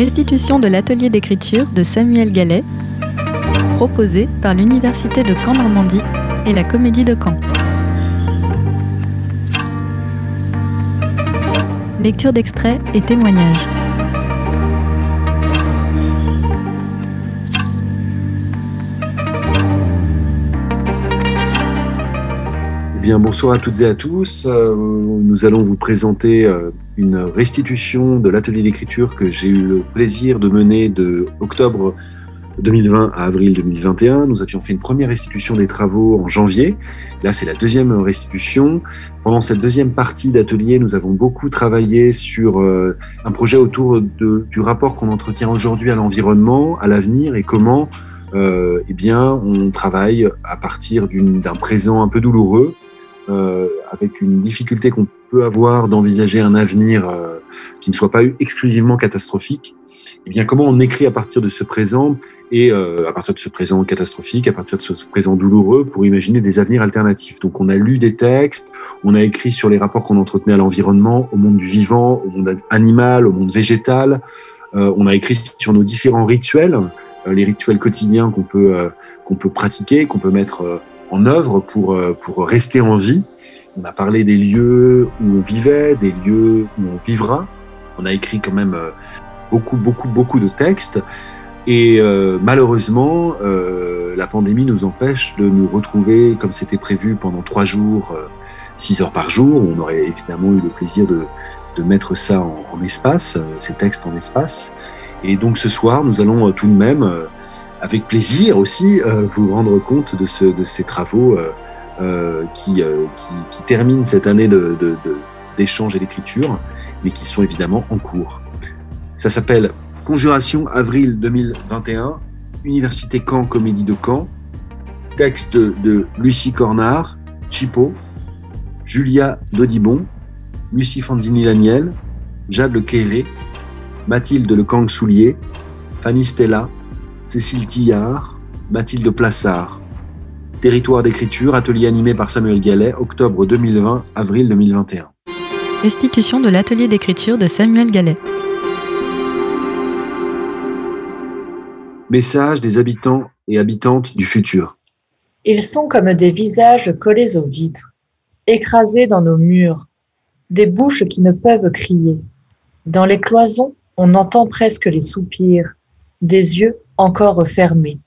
Restitution de l'atelier d'écriture de Samuel Gallet, proposé par l'Université de Caen-Normandie et la Comédie de Caen. Lecture d'extraits et témoignages. Eh bonsoir à toutes et à tous. Euh, nous allons vous présenter euh, une restitution de l'atelier d'écriture que j'ai eu le plaisir de mener de octobre 2020 à avril 2021. Nous avions fait une première restitution des travaux en janvier. Là, c'est la deuxième restitution. Pendant cette deuxième partie d'atelier, nous avons beaucoup travaillé sur euh, un projet autour du rapport qu'on entretient aujourd'hui à l'environnement, à l'avenir et comment euh, eh bien, on travaille à partir d'un présent un peu douloureux euh, avec une difficulté qu'on peut avoir d'envisager un avenir euh, qui ne soit pas exclusivement catastrophique, eh bien comment on écrit à partir de ce présent et euh, à partir de ce présent catastrophique, à partir de ce présent douloureux, pour imaginer des avenirs alternatifs? Donc on a lu des textes, on a écrit sur les rapports qu'on entretenait à l'environnement, au monde du vivant, au monde animal, au monde végétal. On a écrit sur nos différents rituels, les rituels quotidiens qu'on peut qu'on peut pratiquer, qu'on peut mettre en œuvre pour, euh, pour rester en vie. On a parlé des lieux où on vivait, des lieux où on vivra. On a écrit quand même euh, beaucoup, beaucoup, beaucoup de textes. Et euh, malheureusement, la pandémie nous empêche de nous retrouver comme c'était prévu pendant trois jours, six heures par jour. On aurait évidemment eu le plaisir de, de mettre ça en espace, ces textes en espace. Et donc ce soir, nous allons tout de même avec plaisir aussi euh, vous rendre compte de, ce, de ces travaux euh, euh, qui, terminent cette année d'échange de, de, et d'écriture, mais qui sont évidemment en cours. Ça s'appelle Conjuration avril 2021, Université Caen, Comédie de Caen, texte de Lucie Cornard, Chipo, Julia Dodibon, Lucie Fanzini-Laniel, Jade Le Quéré, Mathilde Le Kang-Soulier, Fanny Stella, Cécile Tillard, Mathilde Plassard. Territoire d'écriture, atelier animé par Samuel Gallet, octobre 2020, avril 2021. Restitution de l'atelier d'écriture de Samuel Gallet. Message des habitants et habitantes du futur. Ils sont comme des visages collés aux vitres, écrasés dans nos murs, des bouches qui ne peuvent crier. Dans les cloisons, on entend presque les soupirs, des yeux encore fermés.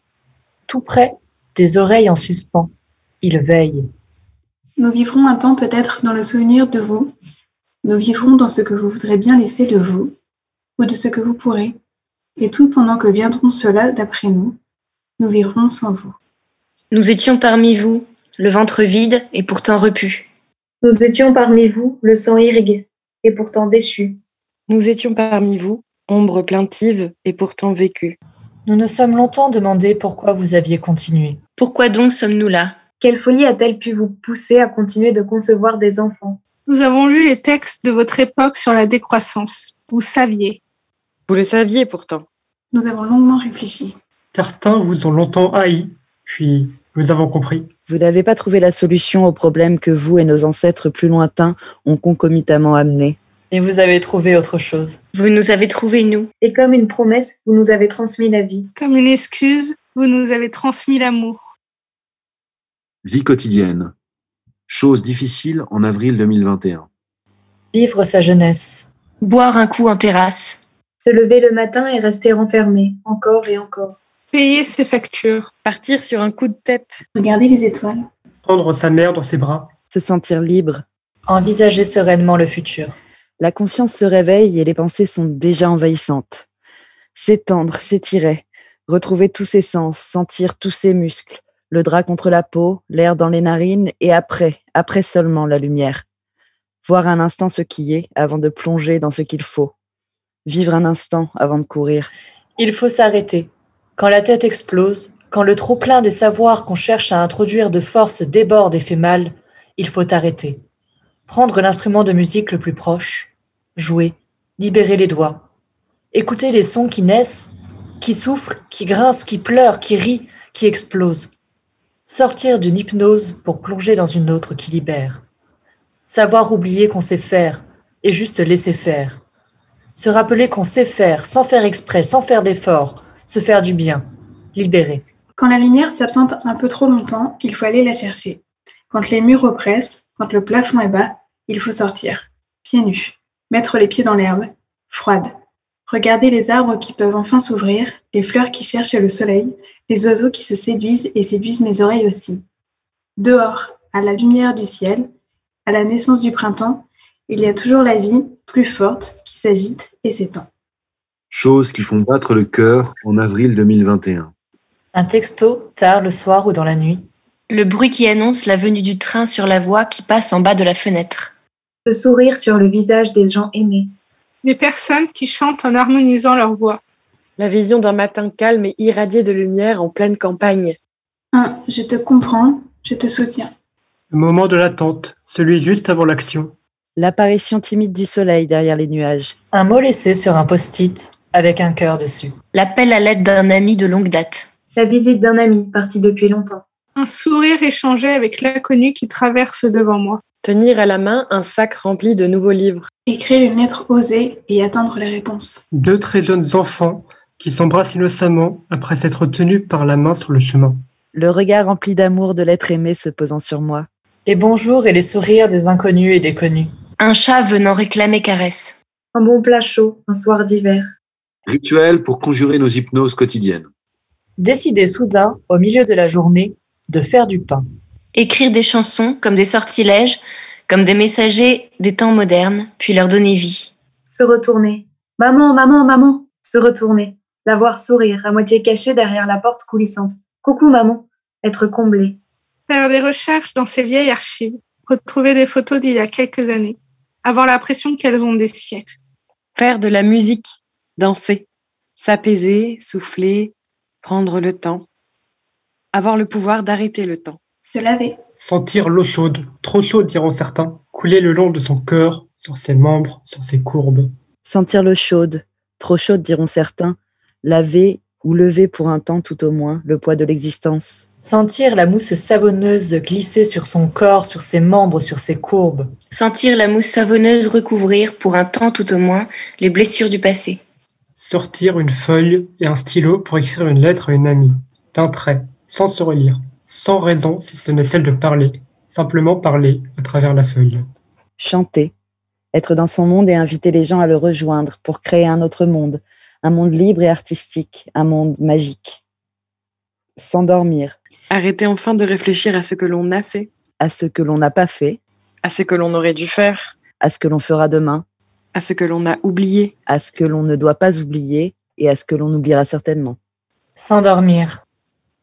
Tout près, des oreilles en suspens. Il veille. Nous vivrons un temps peut-être dans le souvenir de vous. Nous vivrons dans ce que vous voudrez bien laisser de vous, ou de ce que vous pourrez. Et tout pendant que viendront ceux-là d'après nous, nous vivrons sans vous. Nous étions parmi vous, le ventre vide et pourtant repu. Nous étions parmi vous, le sang irrigué et pourtant déchu. Nous étions parmi vous, ombre plaintive et pourtant vécue. Nous nous sommes longtemps demandé pourquoi vous aviez continué. Pourquoi donc sommes-nous là? Quelle folie a-t-elle pu vous pousser à continuer de concevoir des enfants? Nous avons lu les textes de votre époque sur la décroissance. Vous saviez. Vous le saviez pourtant. Nous avons longuement réfléchi. Certains vous ont longtemps haï, puis nous avons compris. Vous n'avez pas trouvé la solution aux problèmes que vous et nos ancêtres plus lointains ont concomitamment amenés. Et vous avez trouvé autre chose. Vous nous avez trouvé, nous. Et comme une promesse, vous nous avez transmis la vie. Comme une excuse, vous nous avez transmis l'amour. Vie quotidienne. Chose difficile en avril 2021. Vivre sa jeunesse. Boire un coup en terrasse. Se lever le matin et rester enfermé, encore et encore. Payer ses factures. Partir sur un coup de tête. Regarder les étoiles. Prendre sa mère dans ses bras. Se sentir libre. Envisager sereinement le futur. La conscience se réveille et les pensées sont déjà envahissantes. S'étendre, s'étirer, retrouver tous ses sens, sentir tous ses muscles, le drap contre la peau, l'air dans les narines et après, après seulement la lumière. Voir un instant ce qui est avant de plonger dans ce qu'il faut. Vivre un instant avant de courir. Il faut s'arrêter. Quand la tête explose, quand le trop-plein des savoirs qu'on cherche à introduire de force déborde et fait mal, il faut arrêter. Prendre l'instrument de musique le plus proche, jouer, libérer les doigts, écouter les sons qui naissent, qui soufflent, qui grincent, qui pleurent, qui rient, qui explosent. Sortir d'une hypnose pour plonger dans une autre qui libère. Savoir oublier qu'on sait faire et juste laisser faire. Se rappeler qu'on sait faire, sans faire exprès, sans faire d'effort, se faire du bien, libérer. Quand la lumière s'absente un peu trop longtemps, il faut aller la chercher. Quand les murs oppressent, quand le plafond est bas, il faut sortir, pieds nus, mettre les pieds dans l'herbe, froide. Regarder les arbres qui peuvent enfin s'ouvrir, les fleurs qui cherchent le soleil, les oiseaux qui se séduisent et séduisent mes oreilles aussi. Dehors, à la lumière du ciel, à la naissance du printemps, il y a toujours la vie, plus forte, qui s'agite et s'étend. Choses qui font battre le cœur en avril 2021. Un texto, tard le soir ou dans la nuit. Le bruit qui annonce la venue du train sur la voie qui passe en bas de la fenêtre. Le sourire sur le visage des gens aimés. Des personnes qui chantent en harmonisant leur voix. La vision d'un matin calme et irradié de lumière en pleine campagne. Un je te comprends, je te soutiens. Le moment de l'attente, celui juste avant l'action. L'apparition timide du soleil derrière les nuages. Un mot laissé sur un post-it avec un cœur dessus. L'appel à l'aide d'un ami de longue date. La visite d'un ami parti depuis longtemps. Un sourire échangé avec l'inconnu qui traverse devant moi. Tenir à la main un sac rempli de nouveaux livres. Écrire une lettre osée et attendre les réponses. Deux très jeunes enfants qui s'embrassent innocemment après s'être tenus par la main sur le chemin. Le regard rempli d'amour de l'être aimé se posant sur moi. Les bonjours et les sourires des inconnus et des connus. Un chat venant réclamer caresse. Un bon plat chaud, un soir d'hiver. Rituel pour conjurer nos hypnoses quotidiennes. Décider soudain, au milieu de la journée, de faire du pain. Écrire des chansons comme des sortilèges, comme des messagers des temps modernes, puis leur donner vie. Se retourner. Maman, maman, maman. Se retourner. La voir sourire, à moitié cachée derrière la porte coulissante. Coucou, maman. Être comblée. Faire des recherches dans ces vieilles archives. Retrouver des photos d'il y a quelques années. Avoir l'impression qu'elles ont des siècles. Faire de la musique. Danser. S'apaiser, souffler, prendre le temps. Avoir le pouvoir d'arrêter le temps. Se laver. Sentir l'eau chaude, trop chaude diront certains, couler le long de son cœur, sur ses membres, sur ses courbes. Sentir l'eau chaude, trop chaude diront certains, laver ou lever pour un temps tout au moins le poids de l'existence. Sentir la mousse savonneuse glisser sur son corps, sur ses membres, sur ses courbes. Sentir la mousse savonneuse recouvrir, pour un temps tout au moins, les blessures du passé. Sortir une feuille et un stylo pour écrire une lettre à une amie, d'un trait, sans se relire, sans raison si ce n'est celle de parler, simplement parler à travers la feuille. Chanter, être dans son monde et inviter les gens à le rejoindre pour créer un autre monde, un monde libre et artistique, un monde magique. S'endormir, Arrêter enfin de réfléchir à ce que l'on a fait, à ce que l'on n'a pas fait, à ce que l'on aurait dû faire, à ce que l'on fera demain, à ce que l'on a oublié, à ce que l'on ne doit pas oublier et à ce que l'on oubliera certainement. S'endormir.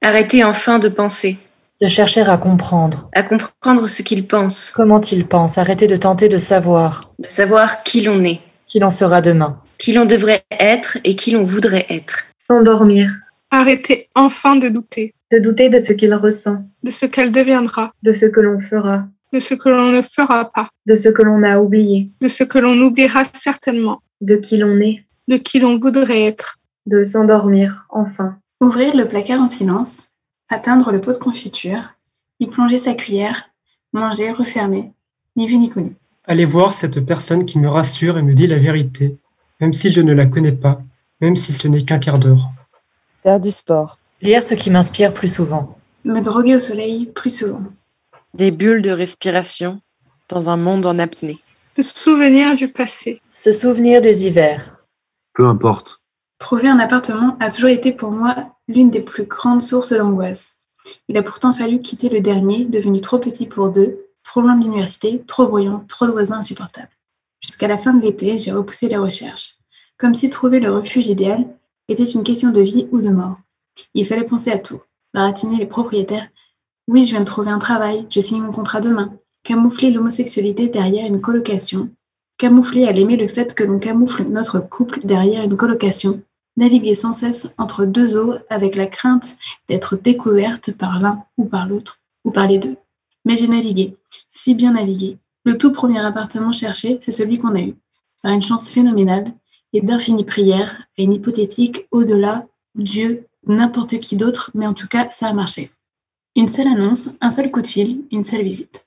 Arrêter enfin de penser, De chercher à comprendre. à comprendre ce qu'il pense, Comment il pense. Arrêter de tenter de savoir. de savoir qui l'on est, Qui l'on sera demain. qui l'on devrait être et qui l'on voudrait être. S'endormir. Arrêter enfin de douter. De douter de ce qu'il ressent, De ce qu'elle deviendra. de ce que l'on fera, De ce que l'on ne fera pas. de ce que l'on a oublié, De ce que l'on oubliera certainement. de qui l'on est, De qui l'on voudrait être. de s'endormir, enfin. Ouvrir le placard en silence, atteindre le pot de confiture, y plonger sa cuillère, manger, refermer, ni vu ni connu. Aller voir cette personne qui me rassure et me dit la vérité, même si je ne la connais pas, même si ce n'est qu'un quart d'heure. Faire du sport, Lire ce qui m'inspire plus souvent. Me droguer au soleil plus souvent. des bulles de respiration dans un monde en apnée. Se souvenir du passé. Se souvenir des hivers. Peu importe. Trouver un appartement a toujours été pour moi l'une des plus grandes sources d'angoisse. Il a pourtant fallu quitter le dernier, devenu trop petit pour deux, trop loin de l'université, trop bruyant, trop de voisins insupportables. Jusqu'à la fin de l'été, j'ai repoussé les recherches, comme si trouver le refuge idéal était une question de vie ou de mort. Il fallait penser à tout, baratiner les propriétaires. Oui, je viens de trouver un travail, je signe mon contrat demain. Camoufler l'homosexualité derrière une colocation. Camoufler à l'aimer le fait que l'on camoufle notre couple derrière une colocation naviguer sans cesse entre deux eaux avec la crainte d'être découverte par l'un ou par l'autre, ou par les deux. Mais j'ai navigué, si bien navigué. Le tout premier appartement cherché, c'est celui qu'on a eu, par une chance phénoménale et d'infinies prières à une hypothétique au-delà, Dieu, n'importe qui d'autre, mais en tout cas, ça a marché. Une seule annonce, un seul coup de fil, une seule visite.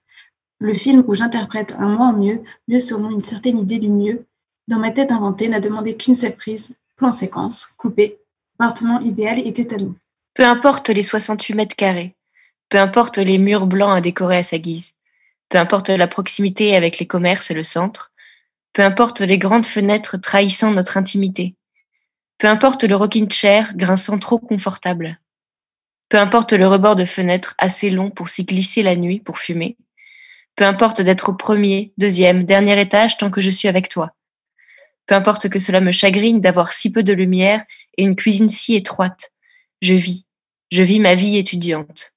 Le film où j'interprète un moi en mieux, mieux selon une certaine idée du mieux, Dans ma tête inventée n'a demandé qu'une seule prise, plan séquence, coupé, appartement idéal était à nous. Peu importe les 68 mètres carrés, peu importe les murs blancs à décorer à sa guise, peu importe la proximité avec les commerces et le centre, peu importe les grandes fenêtres trahissant notre intimité, peu importe le rocking chair grinçant trop confortable, peu importe le rebord de fenêtre assez long pour s'y glisser la nuit pour fumer, peu importe d'être au premier, deuxième, dernier étage tant que je suis avec toi, peu importe que cela me chagrine d'avoir si peu de lumière et une cuisine si étroite, je vis, je vis ma vie étudiante.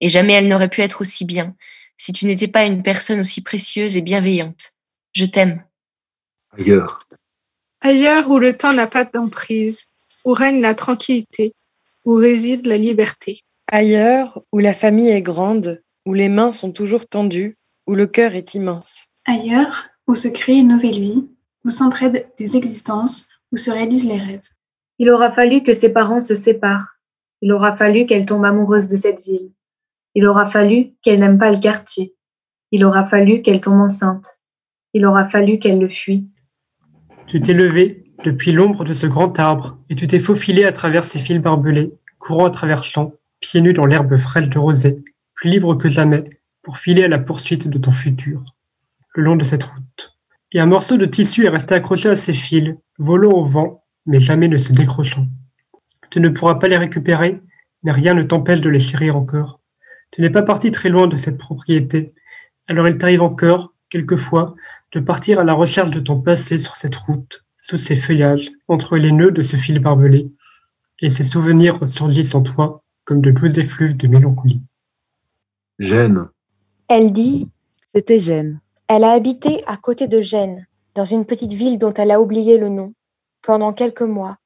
Et jamais elle n'aurait pu être aussi bien si tu n'étais pas une personne aussi précieuse et bienveillante. Je t'aime. Ailleurs. Ailleurs où le temps n'a pas d'emprise, où règne la tranquillité, où réside la liberté. Ailleurs où la famille est grande, où les mains sont toujours tendues, où le cœur est immense. Ailleurs où se crée une nouvelle vie, où s'entraident des existences, où se réalisent les rêves. Il aura fallu que ses parents se séparent. Il aura fallu qu'elle tombe amoureuse de cette ville. Il aura fallu qu'elle n'aime pas le quartier. Il aura fallu qu'elle tombe enceinte. Il aura fallu qu'elle le fuit. Tu t'es levé depuis l'ombre de ce grand arbre et tu t'es faufilé à travers ces fils barbelés, courant à travers champs, pieds nus dans l'herbe fraîche de rosée, plus libre que jamais, pour filer à la poursuite de ton futur, le long de cette route. Et un morceau de tissu est resté accroché à ces fils, volant au vent, mais jamais ne se décrochant. Tu ne pourras pas les récupérer, mais rien ne t'empêche de les serrer encore. Tu n'es pas parti très loin de cette propriété, alors il t'arrive encore, quelquefois, de partir à la recherche de ton passé sur cette route, sous ces feuillages, entre les nœuds de ce fil barbelé, et ces souvenirs ressurgissent en toi comme de doux effluves de mélancolie. Gênes. Elle dit C'était Gênes. Elle a habité à côté de Gênes, dans une petite ville dont elle a oublié le nom, pendant quelques mois,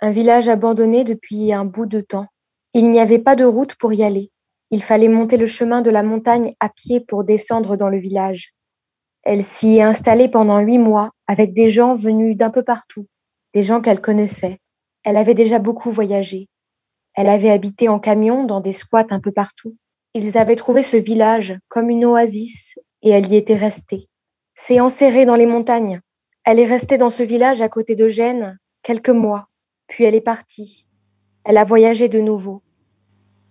un village abandonné depuis un bout de temps. Il n'y avait pas de route pour y aller. Il fallait monter le chemin de la montagne à pied pour descendre dans le village. Elle s'y est installée pendant huit mois avec des gens venus d'un peu partout, des gens qu'elle connaissait. Elle avait déjà beaucoup voyagé. Elle avait habité en camion dans des squats un peu partout. Ils avaient trouvé ce village comme une oasis et elle y était restée. C'est enserrée dans les montagnes. Elle est restée dans ce village à côté de Gênes quelques mois, puis elle est partie. Elle a voyagé de nouveau.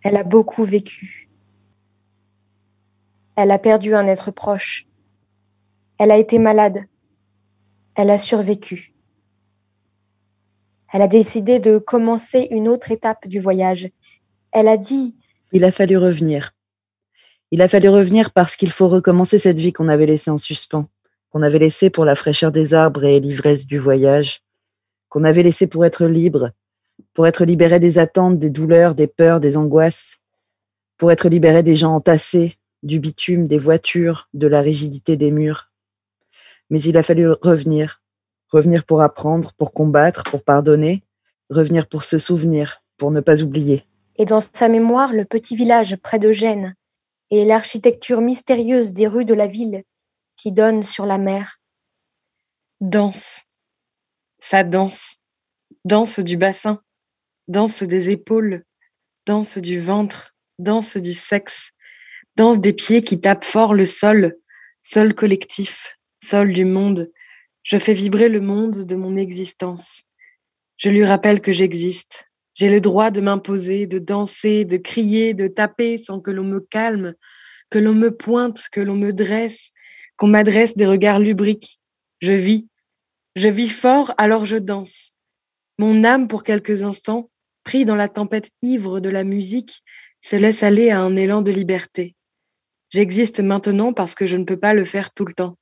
Elle a beaucoup vécu. Elle a perdu un être proche. Elle a été malade. Elle a survécu. Elle a décidé de commencer une autre étape du voyage. Elle a dit Il a fallu revenir. Il a fallu revenir parce qu'il faut recommencer cette vie qu'on avait laissée en suspens, qu'on avait laissée pour la fraîcheur des arbres et l'ivresse du voyage, qu'on avait laissée pour être libre, pour être libéré des attentes, des douleurs, des peurs, des angoisses, pour être libéré des gens entassés, du bitume, des voitures, de la rigidité des murs. Mais il a fallu revenir, revenir pour apprendre, pour combattre, pour pardonner, revenir pour se souvenir, pour ne pas oublier. Et dans sa mémoire, le petit village près de Gênes et l'architecture mystérieuse des rues de la ville qui donnent sur la mer. Danse. Ça danse. Danse du bassin. Danse des épaules. Danse du ventre. Danse du sexe. Danse des pieds qui tapent fort le sol. Sol collectif. Sol du monde. Je fais vibrer le monde de mon existence. Je lui rappelle que j'existe. J'ai le droit de m'imposer, de danser, de crier, de taper sans que l'on me calme, que l'on me pointe, que l'on me dresse, qu'on m'adresse des regards lubriques. Je vis. Je vis fort, alors je danse. Mon âme, pour quelques instants, pris dans la tempête ivre de la musique, se laisse aller à un élan de liberté. J'existe maintenant parce que je ne peux pas le faire tout le temps.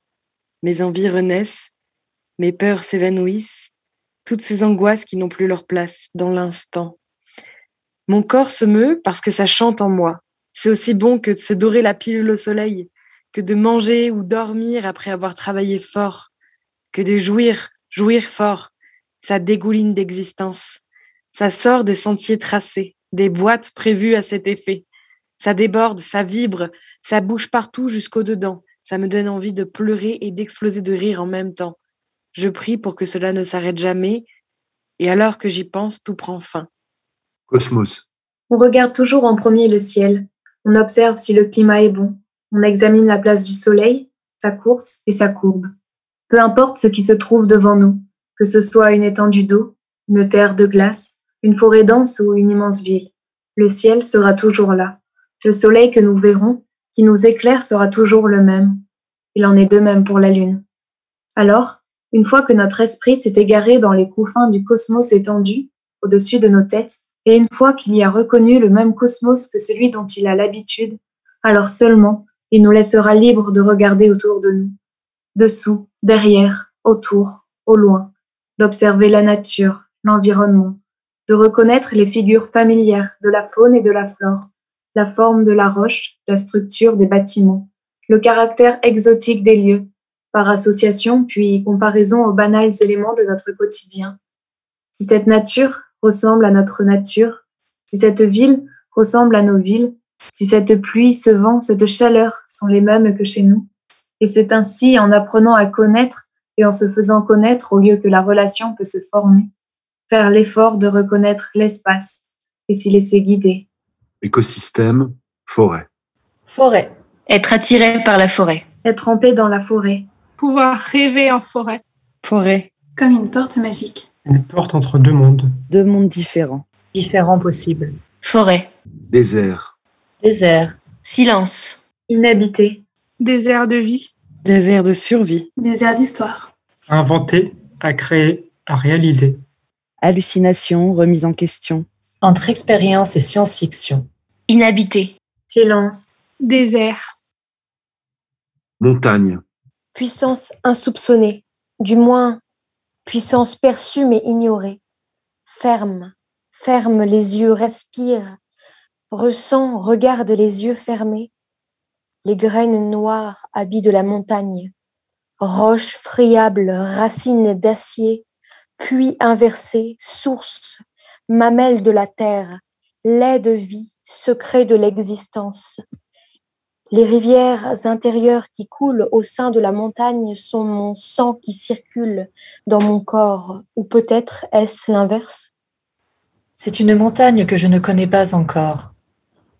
Mes envies renaissent, mes peurs s'évanouissent, toutes ces angoisses qui n'ont plus leur place dans l'instant. Mon corps se meut parce que ça chante en moi. C'est aussi bon que de se dorer la pilule au soleil, que de manger ou dormir après avoir travaillé fort, que de jouir, jouir fort. Ça dégouline d'existence. Ça sort des sentiers tracés, des boîtes prévues à cet effet. Ça déborde, ça vibre, ça bouge partout jusqu'au dedans. Ça me donne envie de pleurer et d'exploser de rire en même temps. Je prie pour que cela ne s'arrête jamais, et alors que j'y pense, tout prend fin. Cosmos. On regarde toujours en premier le ciel. On observe si le climat est bon. On examine la place du soleil, sa course et sa courbe. Peu importe ce qui se trouve devant nous, que ce soit une étendue d'eau, une terre de glace, une forêt dense ou une immense ville, le ciel sera toujours là. Le soleil que nous verrons, qui nous éclaire, sera toujours le même. Il en est de même pour la lune. Alors, une fois que notre esprit s'est égaré dans les confins du cosmos étendu, au-dessus de nos têtes, et une fois qu'il y a reconnu le même cosmos que celui dont il a l'habitude, alors seulement il nous laissera libres de regarder autour de nous, dessous, derrière, autour, au loin, d'observer la nature, l'environnement, de reconnaître les figures familières de la faune et de la flore, la forme de la roche, la structure des bâtiments, le caractère exotique des lieux, par association puis comparaison aux banals éléments de notre quotidien. Si cette nature ressemble à notre nature, si cette ville ressemble à nos villes, si cette pluie, ce vent, cette chaleur sont les mêmes que chez nous. Et c'est ainsi en apprenant à connaître et en se faisant connaître au lieu que la relation peut se former, faire l'effort de reconnaître l'espace et s'y laisser guider. Écosystème, forêt. Forêt. Être attiré par la forêt. Être en paix dans la forêt. Pouvoir rêver en forêt. Forêt. Comme une porte magique. Une porte entre deux mondes. Deux mondes différents. Différents possibles. Forêt. Désert. Désert. Silence. Inhabité. Désert de vie. Désert de survie. Désert d'histoire. À inventer, à créer, à réaliser. Hallucination, remise en question. Entre expérience et science-fiction. Inhabité. Silence. Désert. Montagne. Puissance insoupçonnée, du moins puissance perçue mais ignorée. Ferme, ferme les yeux, respire, ressent, regarde les yeux fermés. Les graines noires habits de la montagne, roches friables, racines d'acier, puits inversés, source, mamelles de la terre, lait de vie, secret de l'existence. Les rivières intérieures qui coulent au sein de la montagne sont mon sang qui circule dans mon corps, ou peut-être est-ce l'inverse? C'est une montagne que je ne connais pas encore.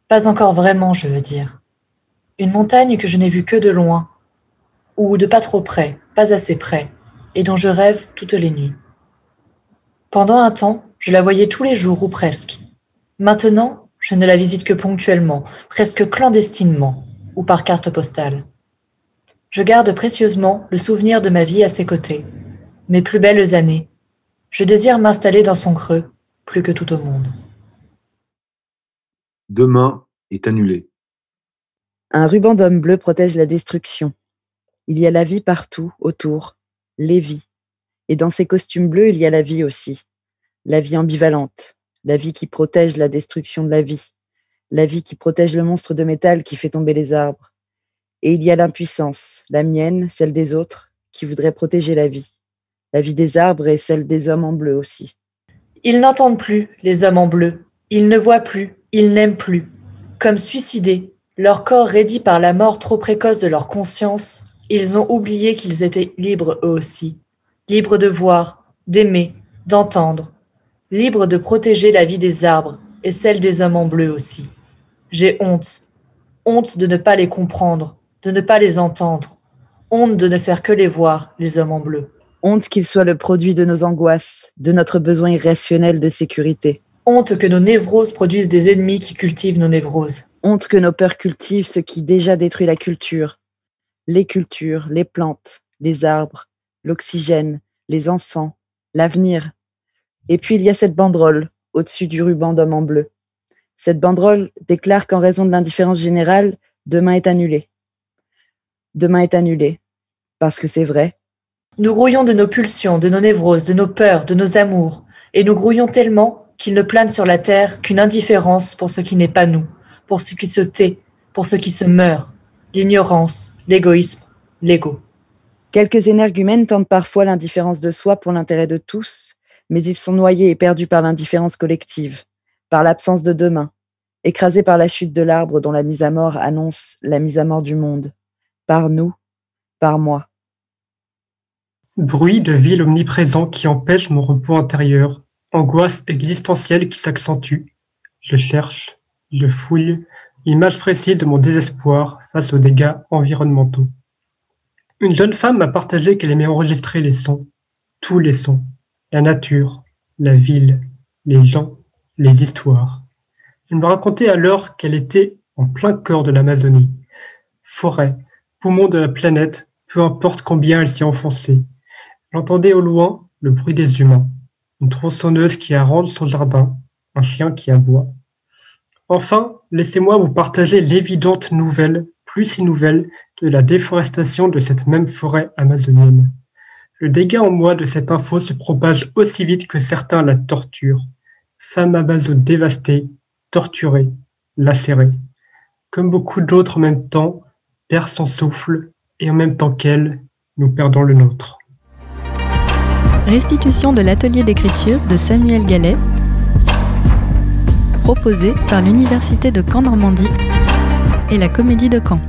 Pas encore vraiment, je veux dire. Une montagne que je n'ai vue que de loin, ou de pas trop près, pas assez près, et dont je rêve toutes les nuits. Pendant un temps, je la voyais tous les jours ou presque. Maintenant, je ne la visite que ponctuellement, presque clandestinement, ou par carte postale. Je garde précieusement le souvenir de ma vie à ses côtés, mes plus belles années. Je désire m'installer dans son creux, plus que tout au monde. Demain est annulé. Un ruban d'homme bleu protège la destruction. Il y a la vie partout, autour, les vies. Et dans ces costumes bleus, il y a la vie aussi. La vie ambivalente, la vie qui protège la destruction de la vie, la vie qui protège le monstre de métal qui fait tomber les arbres. Et il y a l'impuissance, la mienne, celle des autres, qui voudrait protéger la vie. La vie des arbres et celle des hommes en bleu aussi. Ils n'entendent plus, les hommes en bleu. Ils ne voient plus, ils n'aiment plus. Comme suicidés, leur corps raidi par la mort trop précoce de leur conscience, ils ont oublié qu'ils étaient libres eux aussi. Libres de voir, d'aimer, d'entendre. Libres de protéger la vie des arbres et celle des hommes en bleu aussi. J'ai honte. Honte de ne pas les comprendre, de ne pas les entendre. Honte de ne faire que les voir, les hommes en bleu. Honte qu'ils soient le produit de nos angoisses, de notre besoin irrationnel de sécurité. Honte que nos névroses produisent des ennemis qui cultivent nos névroses. Honte que nos peurs cultivent ce qui déjà détruit la culture. Les cultures, les plantes, les arbres, l'oxygène, les enfants, l'avenir. Et puis il y a cette banderole au-dessus du ruban d'homme en bleu. Cette banderole déclare qu'en raison de l'indifférence générale, demain est annulé. Demain est annulé. Parce que c'est vrai. Nous grouillons de nos pulsions, de nos névroses, de nos peurs, de nos amours, et nous grouillons tellement qu'il ne plane sur la terre qu'une indifférence pour ce qui n'est pas nous, pour ce qui se tait, pour ce qui se meurt, l'ignorance, l'égoïsme, l'ego. Quelques énergumènes tentent parfois l'indifférence de soi pour l'intérêt de tous, mais ils sont noyés et perdus par l'indifférence collective, par l'absence de demain, écrasés par la chute de l'arbre dont la mise à mort annonce la mise à mort du monde, par nous, par moi. Bruit de ville omniprésent qui empêche mon repos intérieur, angoisse existentielle qui s'accentue. Je cherche, je fouille, image précise de mon désespoir face aux dégâts environnementaux. Une jeune femme m'a partagé qu'elle aimait enregistrer les sons, tous les sons, la nature, la ville, les gens, les histoires. Elle me racontait alors qu'elle était en plein cœur de l'Amazonie. Forêt, poumon de la planète, peu importe combien elle s'y enfonçait. J'entendais au loin le bruit des humains, une tronçonneuse qui arrange son jardin, un chien qui aboie. Enfin, laissez-moi vous partager l'évidente nouvelle, plus si nouvelle, de la déforestation de cette même forêt amazonienne. Le dégât en moi de cette info se propage aussi vite que certains la torturent. Femme amazone dévastée, torturée, lacérée. Comme beaucoup d'autres en même temps, perd son souffle et en même temps qu'elle, nous perdons le nôtre. Restitution de l'atelier d'écriture de Samuel Gallet, proposé par l'Université de Caen-Normandie et la Comédie de Caen.